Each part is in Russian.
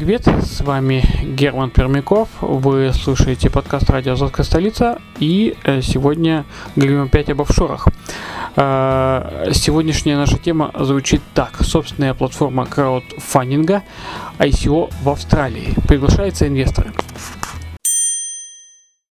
Привет, с вами Герман Пермяков, вы слушаете подкаст «Радио Азовская столица» и э, сегодня говорим опять об офшорах. Э, Сегодняшняя наша тема звучит так. Собственная платформа краудфандинга ICO в Австралии. Приглашаются инвесторы.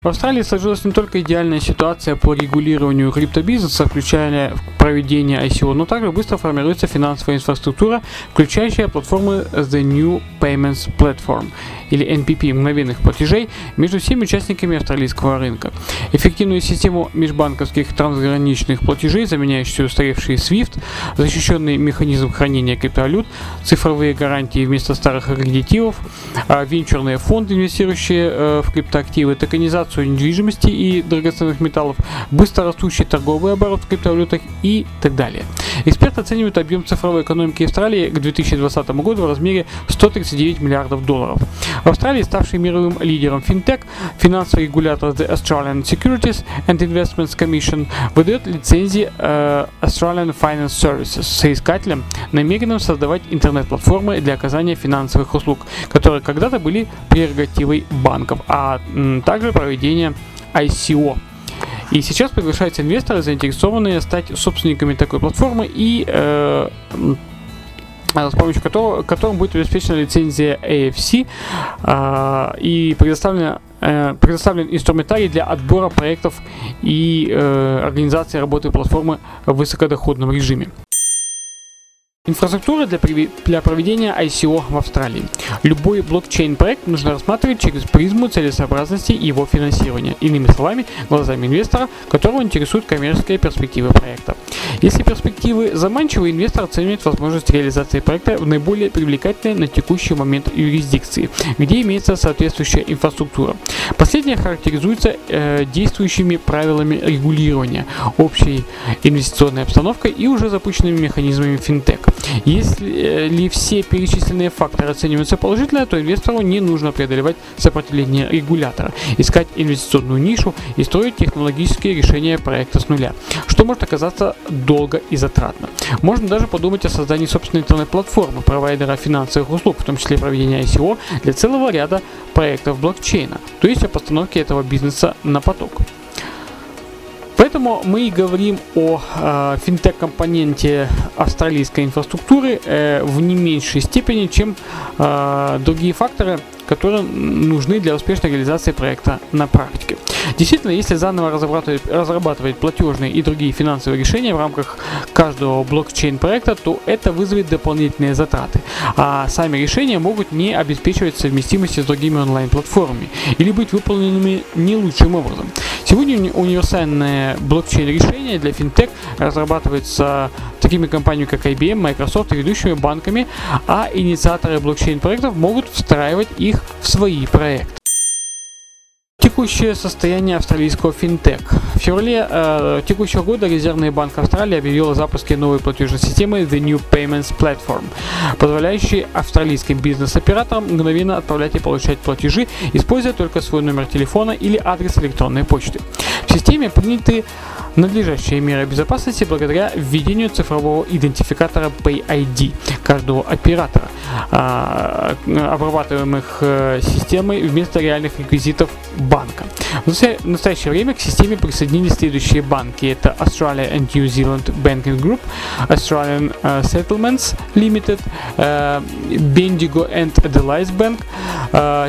В Австралии сложилась не только идеальная ситуация по регулированию криптобизнеса, включая проведение ICO, но также быстро формируется финансовая инфраструктура, включающая платформы The New Payments Platform или NPP мгновенных платежей между всеми участниками австралийского рынка. Эффективную систему межбанковских трансграничных платежей, заменяющую устаревший SWIFT, защищенный механизм хранения криптовалют, цифровые гарантии вместо старых аккредитивов, а, венчурные фонды, инвестирующие э, в криптоактивы, токенизацию недвижимости и драгоценных металлов, быстро растущий торговый оборот в криптовалютах и так далее. Эксперты оценивают объем цифровой экономики Австралии к 2020 году в размере 139 миллиардов долларов. В Австралии, ставший мировым лидером финтех, финансовый регулятор The Australian Securities and Investments Commission выдает лицензии э, Australian Finance Services соискателям, намеренным создавать интернет-платформы для оказания финансовых услуг, которые когда-то были прерогативой банков, а также проведения ICO. И сейчас приглашаются инвесторы, заинтересованные стать собственниками такой платформы и э, с помощью которого, которым будет обеспечена лицензия AFC а, и предоставлена э, предоставлен инструментарий для отбора проектов и э, организации работы платформы в высокодоходном режиме. Инфраструктура для, для проведения ICO в Австралии. Любой блокчейн-проект нужно рассматривать через призму целесообразности его финансирования. Иными словами, глазами инвестора, которого интересуют коммерческие перспективы проекта. Если перспективы заманчивы, инвестор оценивает возможность реализации проекта в наиболее привлекательной на текущий момент юрисдикции, где имеется соответствующая инфраструктура. Последняя характеризуется э, действующими правилами регулирования, общей инвестиционной обстановкой и уже запущенными механизмами финтех. Если э, все перечисленные факторы оцениваются положительно, то инвестору не нужно преодолевать сопротивление регулятора, искать инвестиционную нишу и строить технологические решения проекта с нуля, что может оказаться долго и затратно. Можно даже подумать о создании собственной интернет-платформы провайдера финансовых услуг, в том числе проведения ICO для целого ряда проектов блокчейна, то есть о постановке этого бизнеса на поток. Поэтому мы и говорим о э, финтех-компоненте австралийской инфраструктуры э, в не меньшей степени, чем э, другие факторы, которые нужны для успешной реализации проекта на практике. Действительно, если заново разрабатывать, разрабатывать платежные и другие финансовые решения в рамках каждого блокчейн-проекта, то это вызовет дополнительные затраты. А сами решения могут не обеспечивать совместимости с другими онлайн-платформами или быть выполненными не лучшим образом. Сегодня уни- универсальное блокчейн-решение для финтех разрабатывается такими компаниями, как IBM, Microsoft и ведущими банками, а инициаторы блокчейн-проектов могут встраивать их в свои проекты. Текущее состояние австралийского финтех. В феврале э, текущего года Резервный банк Австралии объявил о запуске новой платежной системы The New Payments Platform, позволяющей австралийским бизнес-операторам мгновенно отправлять и получать платежи, используя только свой номер телефона или адрес электронной почты. Системе приняты надлежащие меры безопасности благодаря введению цифрового идентификатора PayID каждого оператора, а, обрабатываемых э, системой вместо реальных реквизитов банка. В настоя- в настоящее время к системе присоединились следующие банки. Это Australia and New Zealand Banking Group, Australian э, Settlements Limited, э, Bendigo and Adelaide Bank,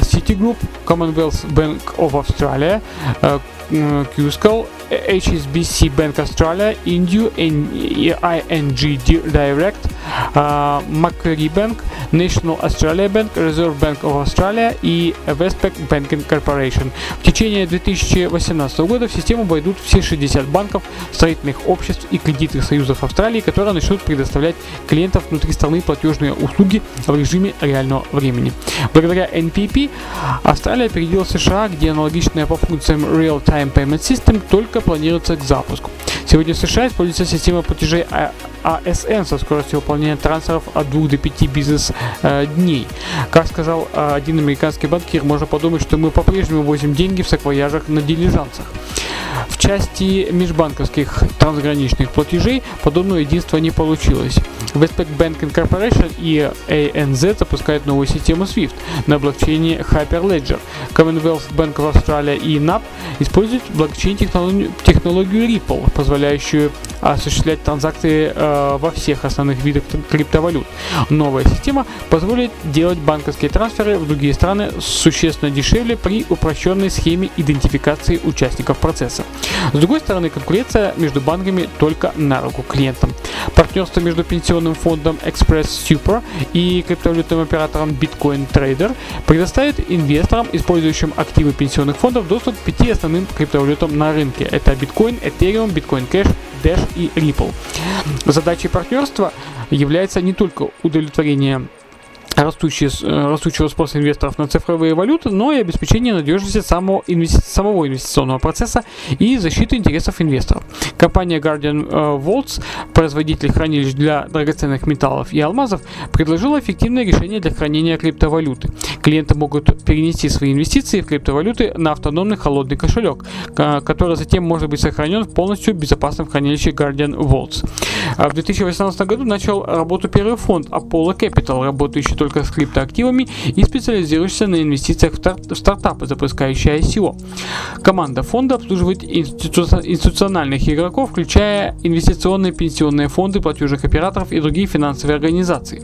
Citigroup, Commonwealth Bank of Australia, э, Cuscal, HSBC Bank Australia, Indu, ING Direct, Macquarie Bank, National Australia Bank, Reserve Bank of Australia и Westpac Banking Corporation. В течение 2018 года в систему войдут все 60 банков, строительных обществ и кредитных союзов Австралии, которые начнут предоставлять клиентам внутри страны платежные услуги в режиме реального времени. Благодаря NPP Австралия опередила США, где аналогичная по функциям Real-Time Payment System только планируется к запуску. Сегодня в США используется система платежей ASN со скоростью выполнения трансферов от 2 до 5 бизнес-дней. Как сказал один американский банкир, можно подумать, что мы по-прежнему возим деньги в саквояжах на дилижансах. В части межбанковских трансграничных платежей подобного единства не получилось. Westpac Banking Corporation и ANZ запускают новую систему SWIFT на блокчейне Hyperledger. Commonwealth Bank of Australia и NAB используют блокчейн-технологию технологию Ripple, позволяющую осуществлять транзакции э, во всех основных видах криптовалют. Новая система позволит делать банковские трансферы в другие страны существенно дешевле при упрощенной схеме идентификации участников процесса. С другой стороны, конкуренция между банками только на руку клиентам. Партнерство между пенсионным фондом Express Super и криптовалютным оператором Bitcoin Trader предоставит инвесторам, использующим активы пенсионных фондов, доступ к пяти основным криптовалютам на рынке. Это Bitcoin, Ethereum, Bitcoin Cash, Dash и Ripple. Задачей партнерства является не только удовлетворение растущие, э, растущего спроса инвесторов на цифровые валюты, но и обеспечение надежности самого, инвести, самого инвестиционного процесса и защиты интересов инвесторов. Компания Guardian э, Vaults, производитель хранилищ для драгоценных металлов и алмазов, предложила эффективное решение для хранения криптовалюты. Клиенты могут перенести свои инвестиции в криптовалюты на автономный холодный кошелек, который затем может быть сохранен в полностью безопасном хранилище Guardian Vaults. А в 2018 году начал работу первый фонд Apollo Capital, работающий только с криптоактивами и специализирующийся на инвестициях в стартапы, запускающие ICO. Команда фонда обслуживает институ... институциональных игроков, включая инвестиционные пенсионные фонды, платежных операторов и другие финансовые организации.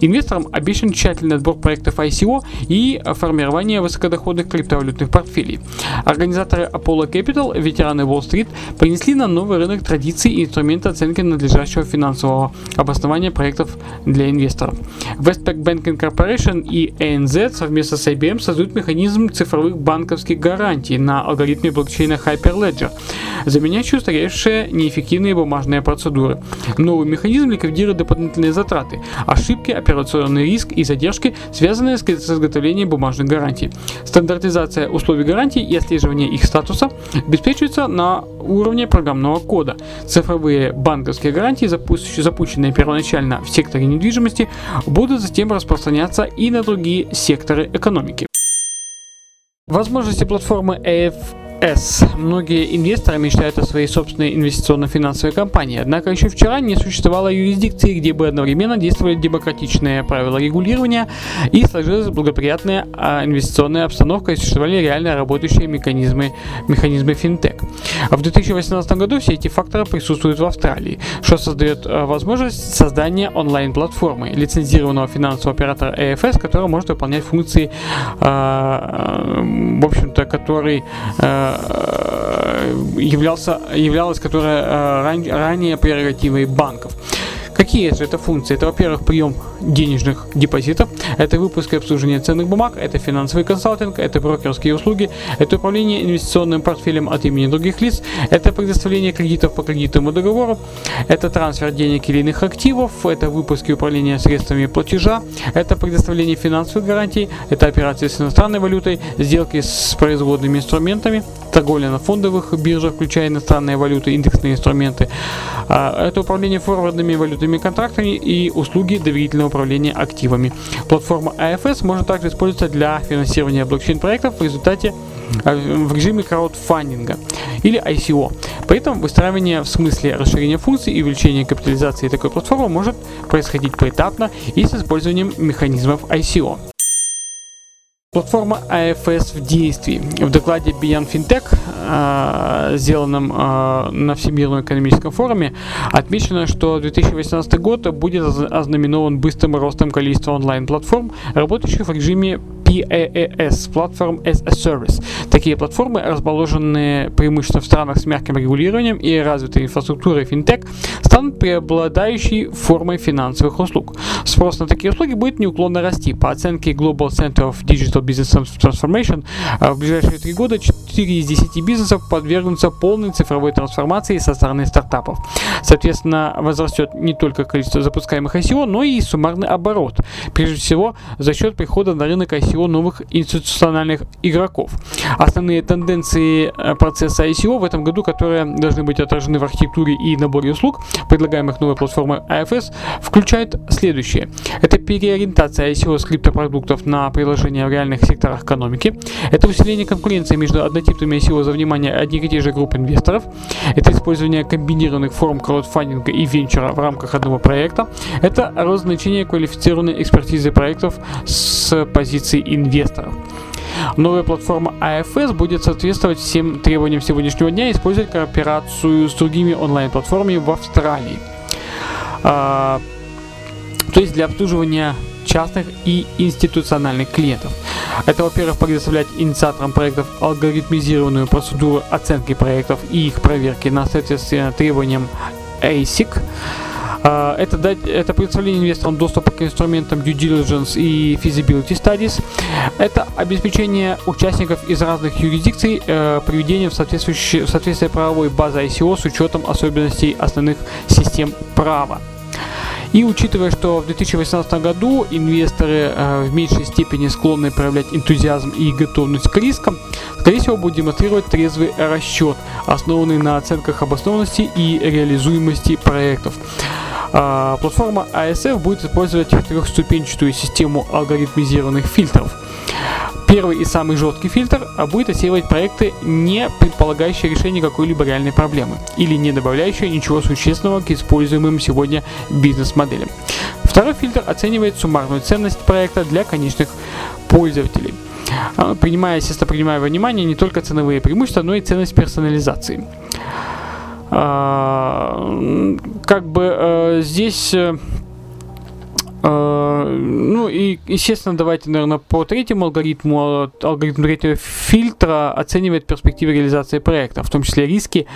Инвесторам обещан тщательный отбор проектов ICO и формирование высокодоходных криптовалютных портфелей. Организаторы Apollo Capital, ветераны Wall-Street, принесли на новый рынок традиции и инструменты оценки надлежащего финансового обоснования проектов для инвесторов. Westpac Banking Corporation и ANZ совместно с IBM создают механизм цифровых банковских гарантий на алгоритме блокчейна Hyperledger, заменяющий устаревшие неэффективные бумажные процедуры. Новый механизм ликвидирует дополнительные затраты, ошибки, операционный риск и задержки, связанные с изготовлением бумажных гарантий. Стандартизация условий гарантий и отслеживание их статуса обеспечивается на уровне программного кода. Цифровые банковские гарантии, запущенные первоначально в секторе недвижимости, будут затем распространяться и на другие секторы экономики. Возможности платформы AF S. Многие инвесторы мечтают о своей собственной инвестиционно-финансовой компании, однако еще вчера не существовало юрисдикции, где бы одновременно действовали демократичные правила регулирования и сложилась благоприятная а, инвестиционная обстановка и существовали реально работающие механизмы, механизмы финтех. В 2018 году все эти факторы присутствуют в Австралии, что создает а, возможность создания онлайн-платформы, лицензированного финансового оператора AFS, который может выполнять функции, а, в общем-то, который Э, являлся, являлась которая э, ран, ранее прерогативой банков. Какие же это функции? Это, во-первых, прием денежных депозитов, это выпуск и обслуживание ценных бумаг, это финансовый консалтинг, это брокерские услуги, это управление инвестиционным портфелем от имени других лиц, это предоставление кредитов по кредитному договору, это трансфер денег или иных активов, это выпуск и управление средствами платежа, это предоставление финансовых гарантий, это операции с иностранной валютой, сделки с производными инструментами, торговля на фондовых биржах, включая иностранные валюты, индексные инструменты, а, это управление форвардными валютными контрактами и услуги доверительного управления активами. Платформа AFS может также использоваться для финансирования блокчейн-проектов в результате а, в режиме краудфандинга или ICO. При этом выстраивание в смысле расширения функций и увеличения капитализации такой платформы может происходить поэтапно и с использованием механизмов ICO. Платформа AFS в действии. В докладе Beyond FinTech, э, сделанном э, на Всемирном экономическом форуме, отмечено, что 2018 год будет ознаменован быстрым ростом количества онлайн-платформ, работающих в режиме PaaS, Platform as a Service. Такие платформы, расположенные преимущественно в странах с мягким регулированием и развитой инфраструктурой финтех, станут преобладающей формой финансовых услуг. Спрос на такие услуги будет неуклонно расти. По оценке Global Center of Digital Business Transformation, э, в ближайшие три года 4 из 10 бизнесов подвергнутся полной цифровой трансформации со стороны стартапов. Соответственно, возрастет не только количество запускаемых ICO, но и суммарный оборот. Прежде всего, за счет прихода на рынок ICO новых институциональных игроков. Основные тенденции э, процесса ICO в этом году, которые должны быть отражены в архитектуре и наборе услуг, предлагаемых новой платформой AFS, включают следующее. Это переориентация ICO с криптопродуктов на приложения в реальных секторах экономики. Это усиление конкуренции между однотипными ICO за внимание одних и тех же групп инвесторов. Это использование комбинированных форм краудфандинга и венчура в рамках одного проекта. Это рост значения квалифицированной экспертизы проектов с позиции инвесторов. Новая платформа AFS будет соответствовать всем требованиям сегодняшнего дня и использовать кооперацию с другими онлайн-платформами в Австралии. А, то есть для обслуживания частных и институциональных клиентов. Это, во-первых, предоставлять инициаторам проектов алгоритмизированную процедуру оценки проектов и их проверки на соответствие требованиям ASIC. А, это, дать, это представление инвесторам доступа к инструментам due diligence и feasibility studies. Это обеспечение участников из разных юрисдикций э, приведением в, соответствующие, в соответствие правовой базы ICO с учетом особенностей основных систем права. И учитывая, что в 2018 году инвесторы э, в меньшей степени склонны проявлять энтузиазм и готовность к рискам, скорее всего будет демонстрировать трезвый расчет, основанный на оценках обоснованности и реализуемости проектов. Э, платформа ASF будет использовать трехступенчатую систему алгоритмизированных фильтров – Первый и самый жесткий фильтр а будет отсеивать проекты, не предполагающие решение какой-либо реальной проблемы или не добавляющие ничего существенного к используемым сегодня бизнес-моделям. Второй фильтр оценивает суммарную ценность проекта для конечных пользователей а, принимая, естественно, принимая во внимание не только ценовые преимущества, но и ценность персонализации. А, как бы э, здесь э, Э, ну и, естественно, давайте, наверное, по третьему алгоритму. Алгоритм третьего фильтра оценивает перспективы реализации проекта, в том числе риски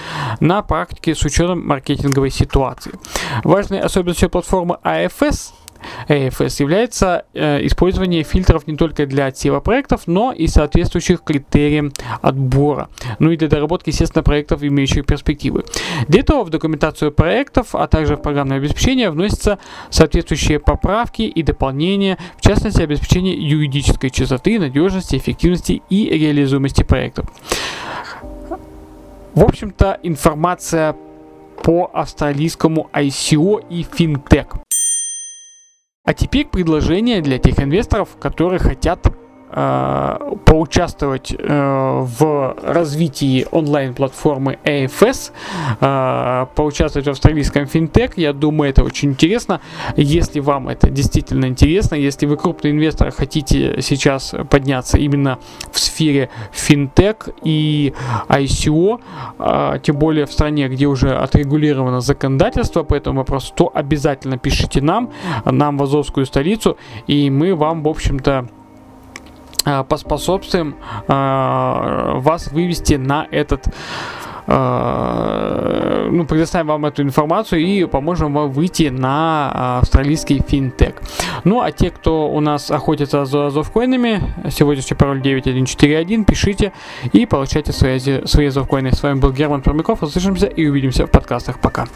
на практике с учетом маркетинговой ситуации. Важной особенностью платформы AFS AFS является э, использование фильтров не только для отсева проектов, но и соответствующих критериям отбора. Ну и для доработки, естественно, проектов, имеющих перспективы. Для этого в документацию проектов, а также в программное обеспечение вносятся соответствующие поправки и дополнения, в частности, обеспечение юридической чистоты, надежности, эффективности и реализуемости проектов. В общем-то, информация по австралийскому ICO и финтех. А теперь предложение для тех инвесторов, которые хотят поучаствовать э, в развитии онлайн-платформы AFS, э, поучаствовать в австралийском финтех. Я думаю, это очень интересно. Если вам это действительно интересно, если вы крупный инвестор, хотите сейчас подняться именно в сфере финтех и ICO, э, тем более в стране, где уже отрегулировано законодательство по этому вопросу, то обязательно пишите нам, нам в Азовскую столицу, и мы вам, в общем-то, Э, поспособствуем э, вас вывести на этот э, ну, предоставим вам эту информацию и поможем вам выйти на австралийский финтех. Ну, а те, кто у нас охотится за азовкоинами, сегодняшний пароль 9141, пишите и получайте свои, свои азовкоины. С вами был Герман Пермяков. Услышимся и увидимся в подкастах. Пока.